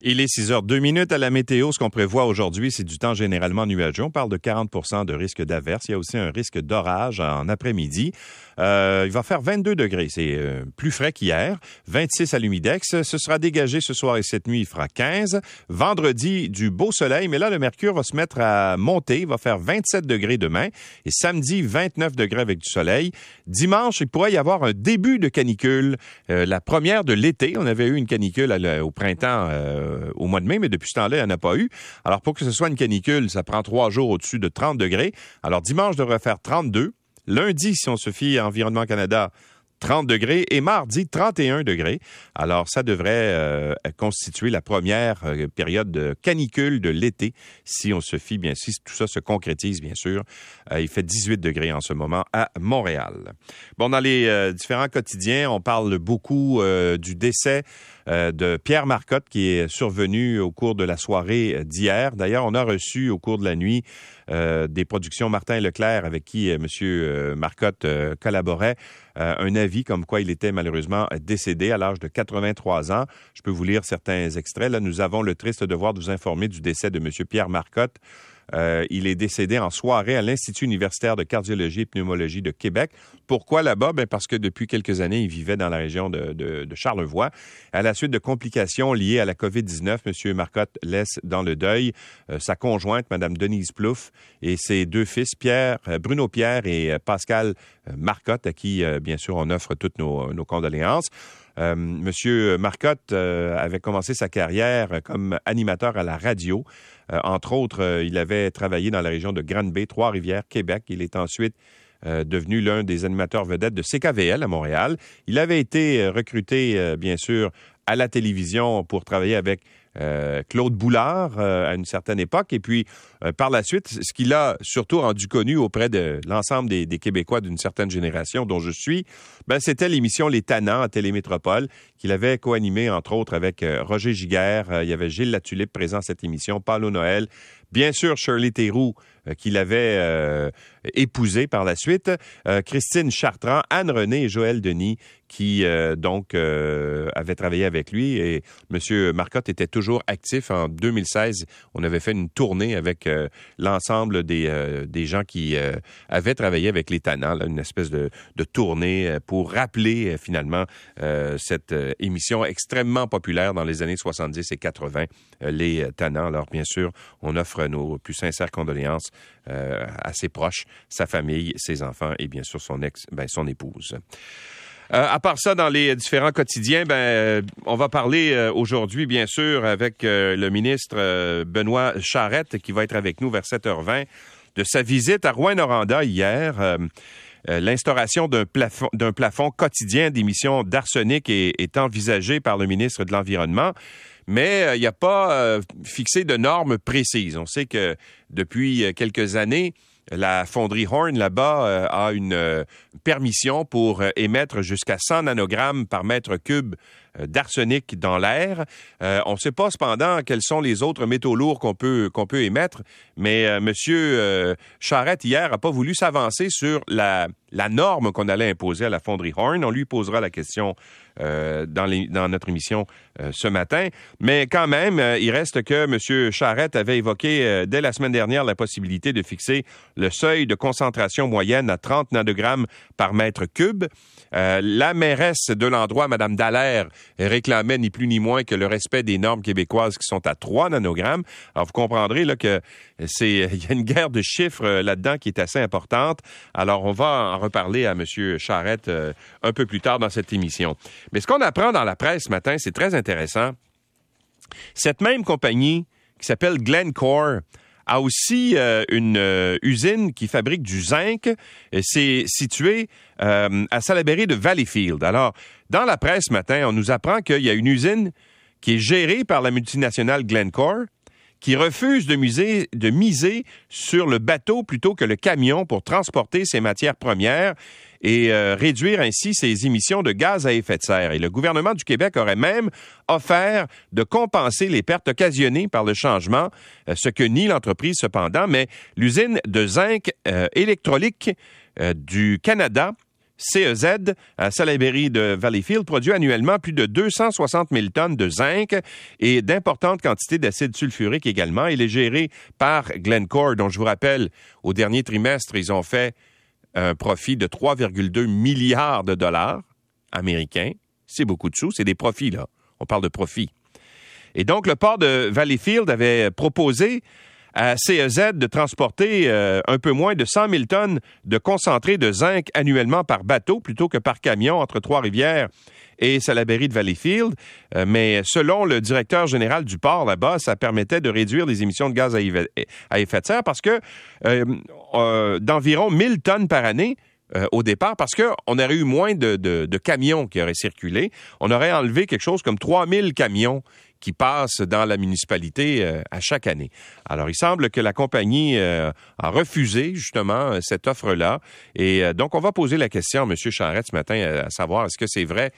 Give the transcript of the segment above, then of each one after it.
Il est 6 heures 2 minutes à la météo. Ce qu'on prévoit aujourd'hui, c'est du temps généralement nuageux. On parle de 40% de risque d'averse. Il y a aussi un risque d'orage en après-midi. Euh, il va faire 22 degrés. C'est euh, plus frais qu'hier. 26 à l'humidex. Ce sera dégagé ce soir et cette nuit. Il fera 15. Vendredi, du beau soleil. Mais là, le mercure va se mettre à monter. Il va faire 27 degrés demain. Et samedi, 29 degrés avec du soleil. Dimanche, il pourrait y avoir un début de canicule. Euh, la première de l'été. On avait eu une canicule au printemps euh, au mois de mai, mais depuis ce temps-là, il n'y en a pas eu. Alors, pour que ce soit une canicule, ça prend trois jours au-dessus de 30 degrés. Alors, dimanche devrait faire 32. Lundi, si on se fie à Environnement Canada, 30 degrés et mardi 31 degrés. Alors ça devrait euh, constituer la première euh, période de canicule de l'été si on se fie bien si tout ça se concrétise bien sûr. Il fait 18 degrés en ce moment à Montréal. Bon dans les différents quotidiens, on parle beaucoup du décès de Pierre Marcotte qui est survenu au cours de la soirée d'hier. D'ailleurs, on a reçu au cours de la nuit des productions Martin Leclerc avec qui M. Marcotte collaborait un avis comme quoi il était malheureusement décédé à l'âge de 83 ans. Je peux vous lire certains extraits. Là, nous avons le triste devoir de vous informer du décès de M. Pierre Marcotte. Euh, il est décédé en soirée à l'Institut universitaire de cardiologie et pneumologie de Québec. Pourquoi là-bas? Ben parce que depuis quelques années, il vivait dans la région de, Charlevoix. À la suite de complications liées à la COVID-19, M. Marcotte laisse dans le deuil euh, sa conjointe, Mme Denise Plouffe, et ses deux fils, Pierre, euh, Bruno Pierre et Pascal Marcotte, à qui, bien sûr, on offre toutes nos, nos condoléances. Euh, Monsieur Marcotte euh, avait commencé sa carrière comme animateur à la radio. Euh, entre autres, il avait travaillé dans la région de Grande-Bay, Trois-Rivières, Québec. Il est ensuite devenu l'un des animateurs vedettes de CKVL à Montréal. Il avait été recruté, bien sûr, à la télévision pour travailler avec euh, Claude Boulard euh, à une certaine époque. Et puis, euh, par la suite, ce qu'il a surtout rendu connu auprès de l'ensemble des, Québécois d'une certaine génération dont je suis, ben, c'était l'émission Les Tannants à Télémétropole qu'il avait co-animé, entre autres, avec Roger Giguère. il y avait Gilles Latulippe présent à cette émission, Paulo Noël, Bien sûr, Shirley Theroux, euh, qu'il avait euh, épousé par la suite, euh, Christine Chartrand, Anne-Renée et Joël Denis, qui donc avaient travaillé avec lui. Et M. Marcotte était toujours actif. En 2016, on avait fait une tournée avec l'ensemble des, des gens qui avaient travaillé avec les Tannants, une espèce de, de, tournée pour rappeler finalement cette émission extrêmement populaire dans les années 70 et 80, les Tannants. Alors, bien sûr, on offre nos plus sincères condoléances euh, à ses proches, sa famille, ses enfants et bien sûr son ex, ben, son épouse. Euh, à part ça, dans les différents quotidiens, ben, euh, on va parler aujourd'hui, bien sûr, avec le ministre Benoît Charette, qui va être avec nous vers 7h20, de sa visite à Rouen-Noranda hier. L'instauration d'un plafond, d'un plafond quotidien d'émissions d'arsenic est, envisagée par le ministre de l'Environnement mais euh, il n'y a pas euh, fixé de normes précises. On sait que depuis euh, quelques années, la fonderie Horn là-bas a une permission pour émettre jusqu'à 100 nanogrammes par mètre cube d'arsenic dans l'air. on ne sait pas cependant quels sont les autres métaux lourds qu'on peut peut émettre, mais Monsieur Charette hier a pas voulu s'avancer sur la la norme qu'on allait imposer à la fonderie Horn. On lui posera la question euh, dans, dans, notre émission euh, ce matin. Mais quand même, euh, il reste que M. Charette avait évoqué dès la semaine dernière la possibilité de fixer le seuil de concentration moyenne à 30 nanogrammes par mètre cube. la mairesse de l'endroit, Mme Dallaire, réclamait ni plus ni moins que le respect des normes québécoises qui sont à 3 nanogrammes. Alors, vous comprendrez là, que c'est il y a une guerre de chiffres là-dedans qui est assez importante. Alors, on va en reparler à M. Charette un peu plus tard dans cette émission. Mais ce qu'on apprend dans la presse ce matin, c'est très intéressant. Cette même compagnie qui s'appelle Glencore a aussi euh, une euh, usine qui fabrique du zinc. C'est situé euh, à Salaberry de Valleyfield. Alors, dans la presse ce matin, on nous apprend qu'il y a une usine qui est gérée par la multinationale Glencore qui refuse de, miser sur le bateau plutôt que le camion pour transporter ses matières premières et euh, réduire ainsi ses émissions de gaz à effet de serre. Et le gouvernement du Québec aurait même offert de compenser les pertes occasionnées par le changement, euh, ce que nie l'entreprise cependant, mais l'usine de zinc euh, électrolique du Canada CEZ à Salaberry de Valleyfield produit annuellement plus de 260 000 tonnes de zinc et d'importantes quantités d'acide sulfurique également. Il est géré par Glencore, dont je vous rappelle, au dernier trimestre, ils ont fait un profit de 3,2 milliards de dollars américains. C'est beaucoup de sous, c'est des profits, là. On parle de profits. Et donc, le port de Valleyfield avait proposé à CEZ de transporter euh, un peu moins de 100 000 tonnes de concentré de zinc annuellement par bateau plutôt que par camion entre Trois-Rivières et Salaberry de Valleyfield. Euh, mais selon le directeur général du port là-bas, ça permettait de réduire les émissions de gaz à effet de serre parce que euh, d'environ 1000 tonnes par année, au départ parce qu'on aurait eu moins de, de, camions qui auraient circulé. On aurait enlevé quelque chose comme 3000 camions qui passent dans la municipalité euh, à chaque année. Alors, il semble que la compagnie euh, a refusé justement cette offre-là. Et euh, donc, on va poser la question à M. Charrette ce matin à savoir est-ce que c'est vrai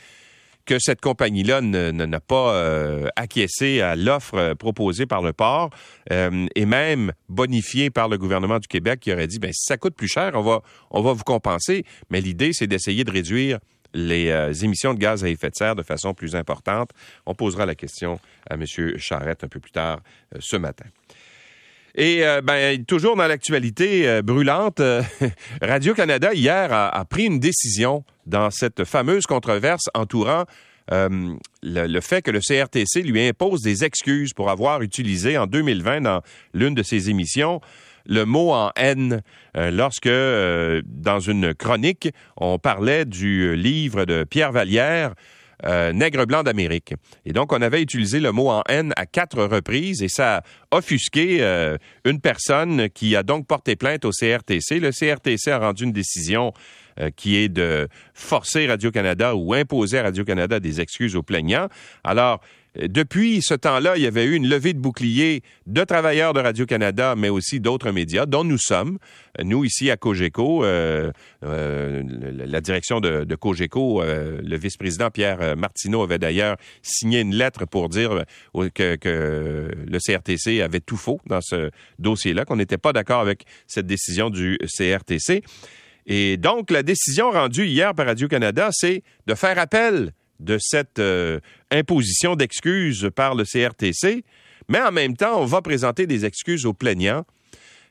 que cette compagnie-là n'a pas acquiescé à l'offre proposée par le port et même bonifiée par le gouvernement du Québec qui aurait dit, ben si ça coûte plus cher, on va, on va vous compenser. Mais l'idée, c'est d'essayer de réduire les euh, émissions de gaz à effet de serre de façon plus importante. On posera la question à M. Charrette un peu plus tard euh, ce matin. Et euh, ben, toujours dans l'actualité brûlante, Radio-Canada hier a, pris une décision dans cette fameuse controverse entourant le, fait que le CRTC lui impose des excuses pour avoir utilisé en 2020 dans l'une de ses émissions le mot en haine euh, lorsque, euh, dans une chronique, on parlait du livre de Pierre Vallière, euh, Nègre blanc d'Amérique. Et donc, on avait utilisé le mot en haine à quatre reprises et ça a offusqué une personne qui a donc porté plainte au CRTC. Le CRTC a rendu une décision qui est de forcer Radio-Canada ou imposer à Radio-Canada des excuses aux plaignants. Alors, depuis ce temps-là, il y avait eu une levée de boucliers de travailleurs de Radio-Canada, mais aussi d'autres médias, dont nous sommes. Nous, ici à Cogeco, euh, euh, la direction de, Cogeco, euh, le vice-président Pierre Martineau avait d'ailleurs signé une lettre pour dire que, que, le CRTC avait tout faux dans ce dossier-là, qu'on n'était pas d'accord avec cette décision du CRTC. Et donc, la décision rendue hier par Radio-Canada, c'est de faire appel de cette euh, imposition d'excuses par le CRTC, mais en même temps, on va présenter des excuses aux plaignants.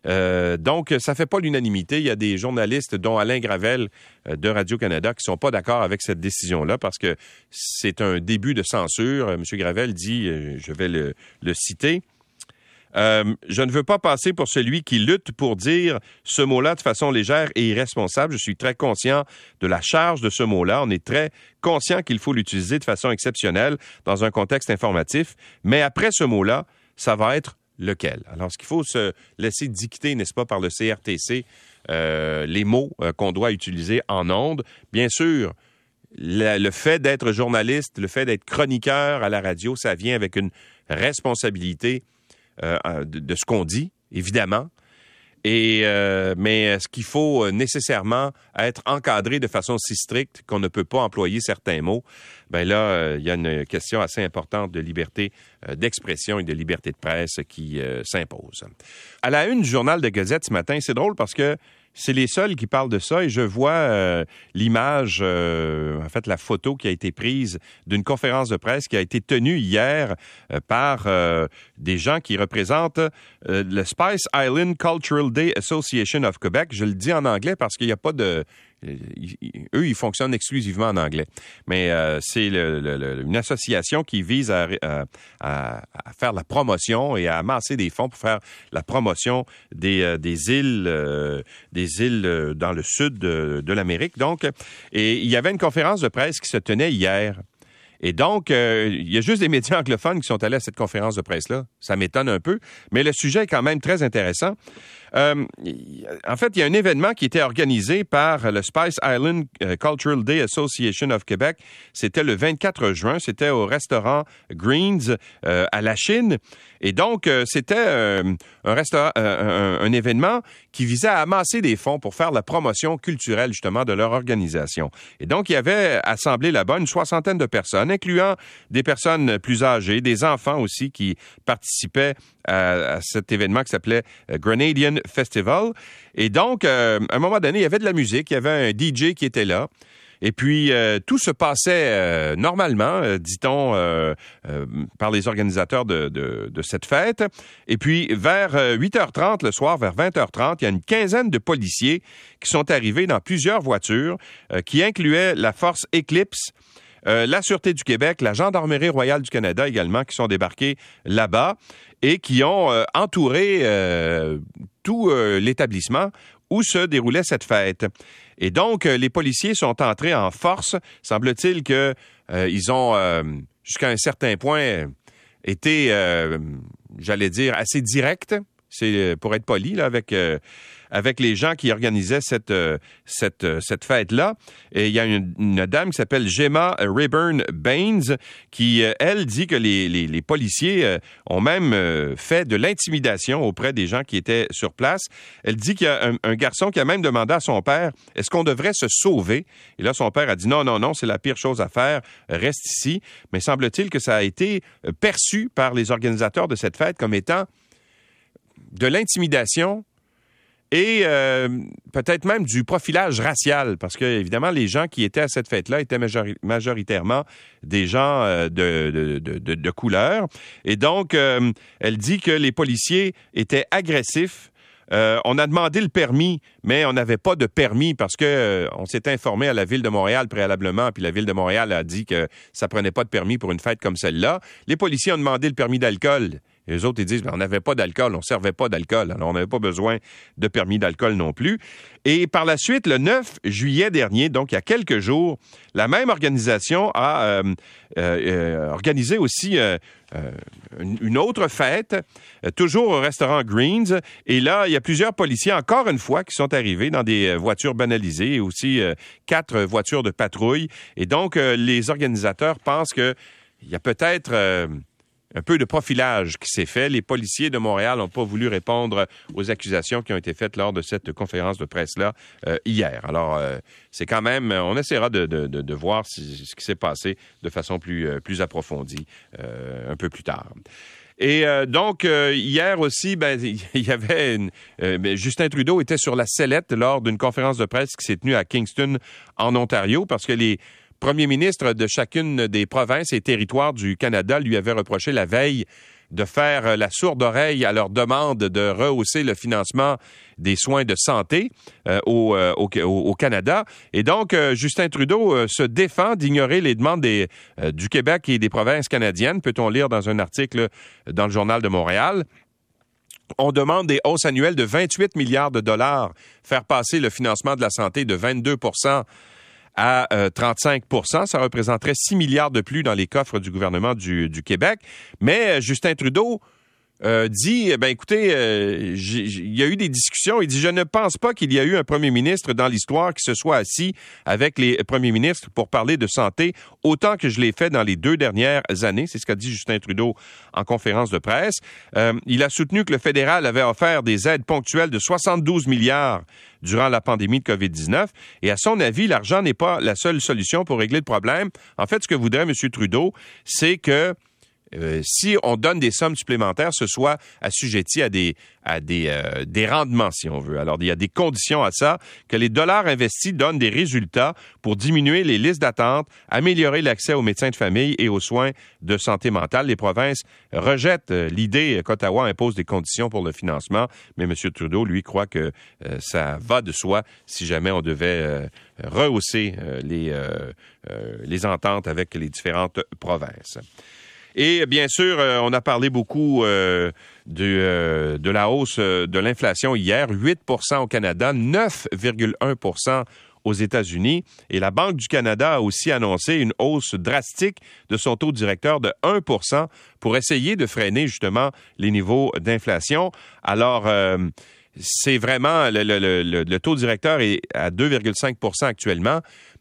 Euh, donc, ça ne fait pas l'unanimité. Il y a des journalistes, dont Alain Gravel euh, de Radio-Canada, qui ne sont pas d'accord avec cette décision-là parce que c'est un début de censure. M. Gravel dit, je vais le citer, euh, je ne veux pas passer pour celui qui lutte pour dire ce mot-là de façon légère et irresponsable. Je suis très conscient de la charge de ce mot-là. On est très conscient qu'il faut l'utiliser de façon exceptionnelle dans un contexte informatif. Mais après ce mot-là, ça va être lequel? Alors, ce qu'il faut se laisser dicter, n'est-ce pas, par le CRTC, euh, les mots euh, qu'on doit utiliser en ondes. Bien sûr, le fait d'être journaliste, le fait d'être chroniqueur à la radio, ça vient avec une responsabilité euh, de, ce qu'on dit, évidemment. Et euh, mais est-ce qu'il faut euh, nécessairement être encadré de façon si stricte qu'on ne peut pas employer certains mots? Ben là, il y a une question assez importante de liberté d'expression et de liberté de presse qui s'impose. À la une du journal de Gazette ce matin, c'est drôle parce que c'est les seuls qui parlent de ça et je vois euh, l'image, euh, en fait la photo qui a été prise d'une conférence de presse qui a été tenue hier euh, par des gens qui représentent le Spice Island Cultural Day Association of Quebec. Je le dis en anglais parce qu'il n'y a pas de eux, ils fonctionnent exclusivement en anglais. Mais euh, c'est une association qui vise à, faire la promotion et à amasser des fonds pour faire la promotion des, euh, îles, euh, des îles dans le sud de, de l'Amérique. Donc, et il y avait une conférence de presse qui se tenait hier. Et donc, il y a juste des médias anglophones qui sont allés à cette conférence de presse-là. Ça m'étonne un peu, mais le sujet est quand même très intéressant. Euh, en fait, il y a un événement qui était organisé par le Spice Island euh, Cultural Day Association of Quebec. C'était le 24 juin. C'était au restaurant Greens euh, à la Chine. Et donc, c'était un, un, événement qui visait à amasser des fonds pour faire la promotion culturelle, justement, de leur organisation. Et donc, il y avait assemblé là-bas une soixantaine de personnes, incluant des personnes plus âgées, des enfants aussi qui participaient à, cet événement qui s'appelait euh, Grenadian Festival. Et donc, à un moment donné, il y avait de la musique, il y avait un DJ qui était là. Et puis, euh, tout se passait euh, normalement, euh, dit-on, par les organisateurs de, de, cette fête. Et puis, vers 8h30 le soir, vers 20h30, il y a une quinzaine de policiers qui sont arrivés dans plusieurs voitures qui incluaient la force Eclipse, la Sûreté du Québec, la Gendarmerie royale du Canada également, qui sont débarqués là-bas et qui ont entouré tout l'établissement où se déroulait cette fête. Et donc, euh, les policiers sont entrés en force. Semble-t-il qu'ils euh, ont, euh, jusqu'à un certain point, été, j'allais dire, assez directs. C'est pour être poli avec avec les gens qui organisaient cette, euh, cette, euh, cette fête-là. Et il y a une, dame qui s'appelle Gemma Rayburn Baines qui, euh, elle, dit que les, les, les policiers ont même fait de l'intimidation auprès des gens qui étaient sur place. Elle dit qu'il y a un, un, garçon qui a même demandé à son père, est-ce qu'on devrait se sauver? Et là, son père a dit, non, non, non, c'est la pire chose à faire, reste ici. Mais semble-t-il que ça a été perçu par les organisateurs de cette fête comme étant de l'intimidation et euh, peut-être même du profilage racial, parce que évidemment les gens qui étaient à cette fête-là étaient majoritairement des gens euh, de, couleur. Et donc, euh, elle dit que les policiers étaient agressifs. on a demandé le permis, mais on n'avait pas de permis parce que on s'est informé à la ville de Montréal préalablement, puis la ville de Montréal a dit que ça prenait pas de permis pour une fête comme celle-là. Les policiers ont demandé le permis d'alcool. Les autres, ils disent, on n'avait pas d'alcool, on ne servait pas d'alcool, alors on n'avait pas besoin de permis d'alcool non plus. Et par la suite, le 9 juillet dernier, donc il y a quelques jours, la même organisation a euh, euh, euh, organisé aussi une autre fête, toujours au restaurant Greens. Et là, il y a plusieurs policiers, encore une fois, qui sont arrivés dans des voitures banalisées et aussi quatre voitures de patrouille. Et donc, les organisateurs pensent qu'il y a peut-être un peu de profilage qui s'est fait. Les policiers de Montréal n'ont pas voulu répondre aux accusations qui ont été faites lors de cette conférence de presse-là euh, hier. Alors, euh, c'est quand même, on essaiera de, voir ce qui s'est passé de façon plus, euh, approfondie un peu plus tard. Et donc, hier aussi, ben, il y avait une, ben, Justin Trudeau était sur la sellette lors d'une conférence de presse qui s'est tenue à Kingston, en Ontario, parce que les premier ministre de chacune des provinces et territoires du Canada lui avait reproché la veille de faire la sourde oreille à leur demande de rehausser le financement des soins de santé euh, euh, au, Canada. Et donc, euh, Justin Trudeau se défend d'ignorer les demandes des, du Québec et des provinces canadiennes, peut-on lire dans un article dans le Journal de Montréal? On demande des hausses annuelles de 28 milliards de dollars, faire passer le financement de la santé de 22 à 35% euh, Ça représenterait 6 milliards de plus dans les coffres du gouvernement du, du Québec. Mais euh, Justin Trudeau euh, dit, eh ben écoutez, euh, il y a eu des discussions. Il dit, je ne pense pas qu'il y a eu un premier ministre dans l'histoire qui se soit assis avec les premiers ministres pour parler de santé autant que je l'ai fait dans les deux dernières années. C'est ce qu'a dit Justin Trudeau en conférence de presse. Euh, il a soutenu que le fédéral avait offert des aides ponctuelles de 72 milliards durant la pandémie de COVID-19. Et à son avis, l'argent n'est pas la seule solution pour régler le problème. En fait, ce que voudrait M. Trudeau, c'est que euh, si on donne des sommes supplémentaires, ce soit assujetti à des à des, euh, des rendements, si on veut. Alors, il y a des conditions à ça, que les dollars investis donnent des résultats pour diminuer les listes d'attente, améliorer l'accès aux médecins de famille et aux soins de santé mentale. Les provinces rejettent euh, l'idée qu'Ottawa impose des conditions pour le financement, mais M. Trudeau, lui, croit que ça va de soi si jamais on devait rehausser les, les ententes avec les différentes provinces. Et bien sûr, euh, on a parlé beaucoup euh, de, euh, de, la hausse de l'inflation hier, 8% au Canada, 9,1% aux États-Unis. Et la Banque du Canada a aussi annoncé une hausse drastique de son taux directeur de 1% pour essayer de freiner justement les niveaux d'inflation. Alors, c'est vraiment le, taux directeur est à 2,5% actuellement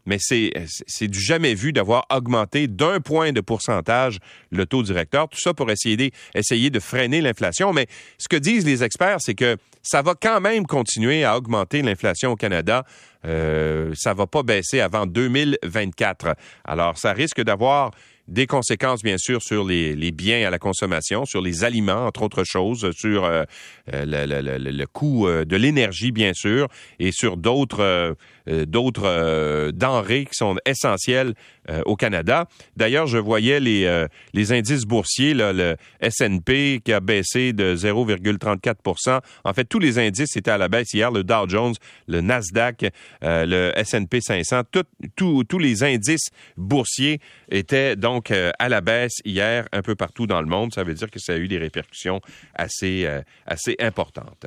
mais c'est du jamais vu d'avoir augmenté d'un point de pourcentage le taux directeur. Tout ça pour essayer, essayer de freiner l'inflation. Mais ce que disent les experts, c'est que ça va quand même continuer à augmenter l'inflation au Canada. Euh, ça va pas baisser avant 2024. Alors, ça risque d'avoir des conséquences, bien sûr, sur les, les, biens à la consommation, sur les aliments, entre autres choses, sur euh, euh, le, le, le, coût euh, de l'énergie, bien sûr, et sur d'autres d'autres denrées qui sont essentielles au Canada. D'ailleurs, je voyais les, indices boursiers, le S&P qui a baissé de 0,34% En fait, tous les indices étaient à la baisse hier, le Dow Jones, le Nasdaq, le S&P 500, tous les indices boursiers étaient donc euh, à la baisse hier un peu partout dans le monde. Ça veut dire que ça a eu des répercussions assez, euh, assez importantes.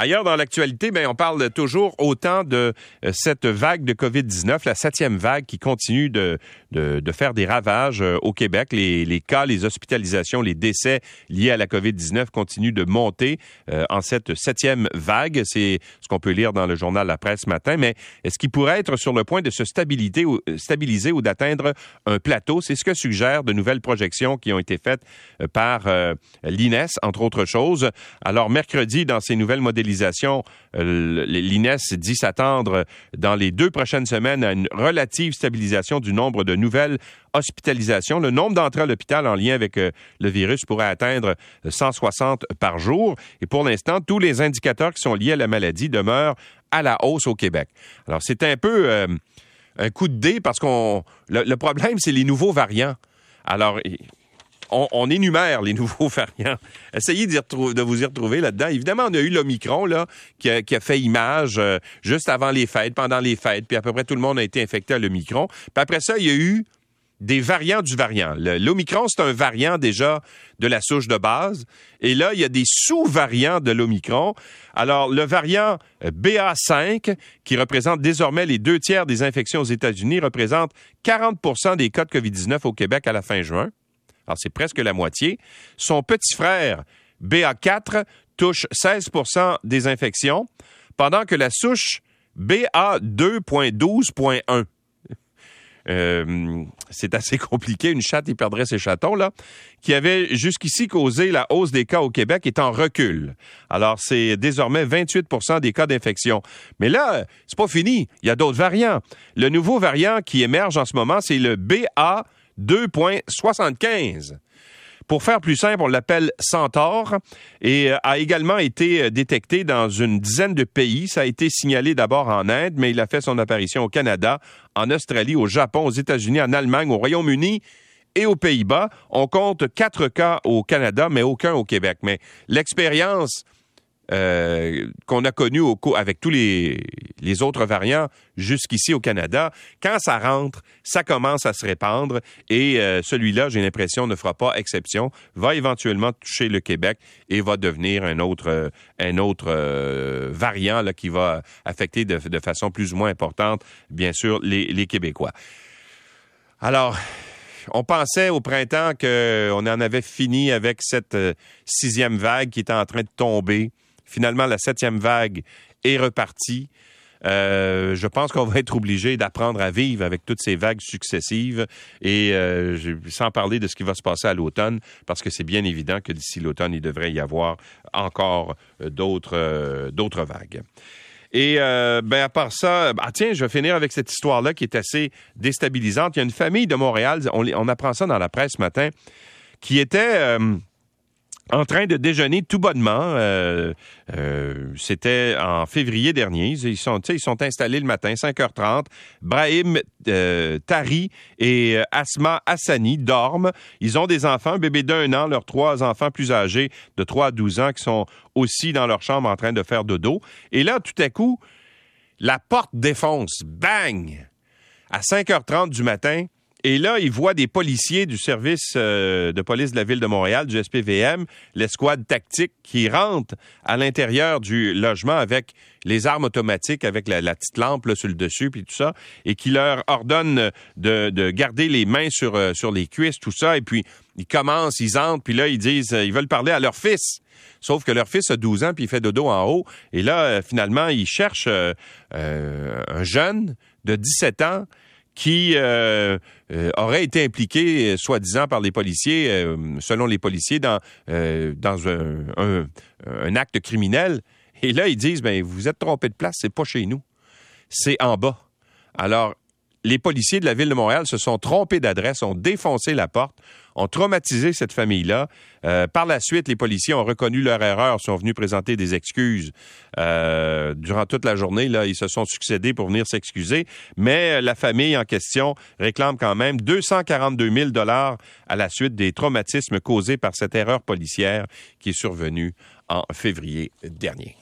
Ailleurs dans l'actualité, ben, on parle toujours autant de euh, cette vague de COVID-19, la septième vague qui continue de, de, de faire des ravages euh, au Québec. Les, les, cas, les hospitalisations, les décès liés à la COVID-19 continuent de monter euh, en cette septième vague. C'est ce qu'on peut lire dans le journal La Presse ce matin. Mais est-ce qu'il pourrait être sur le point de se stabiliser ou, stabiliser ou d'atteindre un plateau? C'est ce que suggèrent de nouvelles projections qui ont été faites par l'INES, entre autres choses. Alors, mercredi, dans ces nouvelles modélisations, euh, L'INES dit s'attendre dans les deux prochaines semaines à une relative stabilisation du nombre de nouvelles hospitalisations. Le nombre d'entrées à l'hôpital en lien avec euh, le virus pourrait atteindre 160 par jour. Et pour l'instant, tous les indicateurs qui sont liés à la maladie demeurent à la hausse au Québec. Alors, c'est un peu euh, un coup de dé parce qu'on le problème, c'est les nouveaux variants. Alors, on, énumère les nouveaux variants. Essayez de vous y retrouver là-dedans. Évidemment, on a eu l'Omicron là, qui a, fait image euh, juste avant les fêtes, pendant les fêtes, puis à peu près tout le monde a été infecté à l'Omicron. Puis après ça, il y a eu des variants du variant. L'Omicron, c'est un variant déjà de la souche de base. Et là, il y a des sous-variants de l'Omicron. Alors, le variant euh, BA5, qui représente désormais les deux tiers des infections aux États-Unis, représente 40% des cas de COVID-19 au Québec à la fin juin alors c'est presque la moitié. Son petit frère, BA4, touche 16% des infections, pendant que la souche BA2.12.1 euh, c'est assez compliqué. Une chatte, il perdrait ses chatons, là, qui avait jusqu'ici causé la hausse des cas au Québec, est en recul. Alors, c'est désormais 28% des cas d'infection. Mais là, c'est pas fini. Il y a d'autres variants. Le nouveau variant qui émerge en ce moment, c'est le BA 2,75. Pour faire plus simple, on l'appelle Centaure et euh, a également été euh, détecté dans une dizaine de pays. Ça a été signalé d'abord en Inde, mais il a fait son apparition au Canada, en Australie, au Japon, aux États-Unis, en Allemagne, au Royaume-Uni et aux Pays-Bas. On compte quatre cas au Canada, mais aucun au Québec. Mais l'expérience euh, qu'on a connu au, avec tous les, les autres variants jusqu'ici au Canada, quand ça rentre, ça commence à se répandre et euh, celui-là, j'ai l'impression, ne fera pas exception, va éventuellement toucher le Québec et va devenir un autre, euh, un autre variant là, qui va affecter de, de, façon plus ou moins importante, bien sûr, les, les Québécois. Alors, on pensait au printemps qu'on en avait fini avec cette sixième vague qui était en train de tomber. Finalement, la septième vague est repartie. Euh, je pense qu'on va être obligé d'apprendre à vivre avec toutes ces vagues successives et euh, sans parler de ce qui va se passer à l'automne, parce que c'est bien évident que d'ici l'automne, il devrait y avoir encore euh, d'autres d'autres vagues. Et ben à part ça, ah, tiens, je vais finir avec cette histoire-là qui est assez déstabilisante. Il y a une famille de Montréal, on, on apprend ça dans la presse ce matin, qui était en train de déjeuner tout bonnement. Euh, euh, c'était en février dernier. Ils sont, ils sont installés le matin, 5h30. Brahim euh, Tari et Asma Hassani dorment. Ils ont des enfants, un bébé d'un an, leurs trois enfants plus âgés de 3 à 12 ans qui sont aussi dans leur chambre en train de faire dodo. Et là, tout à coup, la porte défonce. Bang! À 5h30 du matin, et là, il voit des policiers du service euh, de police de la ville de Montréal, du SPVM, l'escouade tactique, qui rentrent à l'intérieur du logement avec les armes automatiques, avec la, petite lampe là, sur le dessus, puis tout ça, et qui leur ordonne de, de garder les mains sur, euh, sur les cuisses, tout ça, et puis ils commencent, ils entrent, puis là, ils disent, euh, ils veulent parler à leur fils. Sauf que leur fils a 12 ans, puis il fait dodo en haut. Et là, finalement, ils cherchent un jeune de 17 ans qui euh, euh, aurait été impliqué, euh, soi-disant par les policiers, selon les policiers, dans, dans un, un, acte criminel. Et là, ils disent, ben, vous êtes trompé de place, c'est pas chez nous, c'est en bas. Alors, les policiers de la ville de Montréal se sont trompés d'adresse, ont défoncé la porte, ont traumatisé cette famille-là. Euh, par la suite, les policiers ont reconnu leur erreur, sont venus présenter des excuses euh, durant toute la journée. Là, ils se sont succédés pour venir s'excuser, mais la famille en question réclame quand même 242 000 dollars à la suite des traumatismes causés par cette erreur policière qui est survenue en février dernier.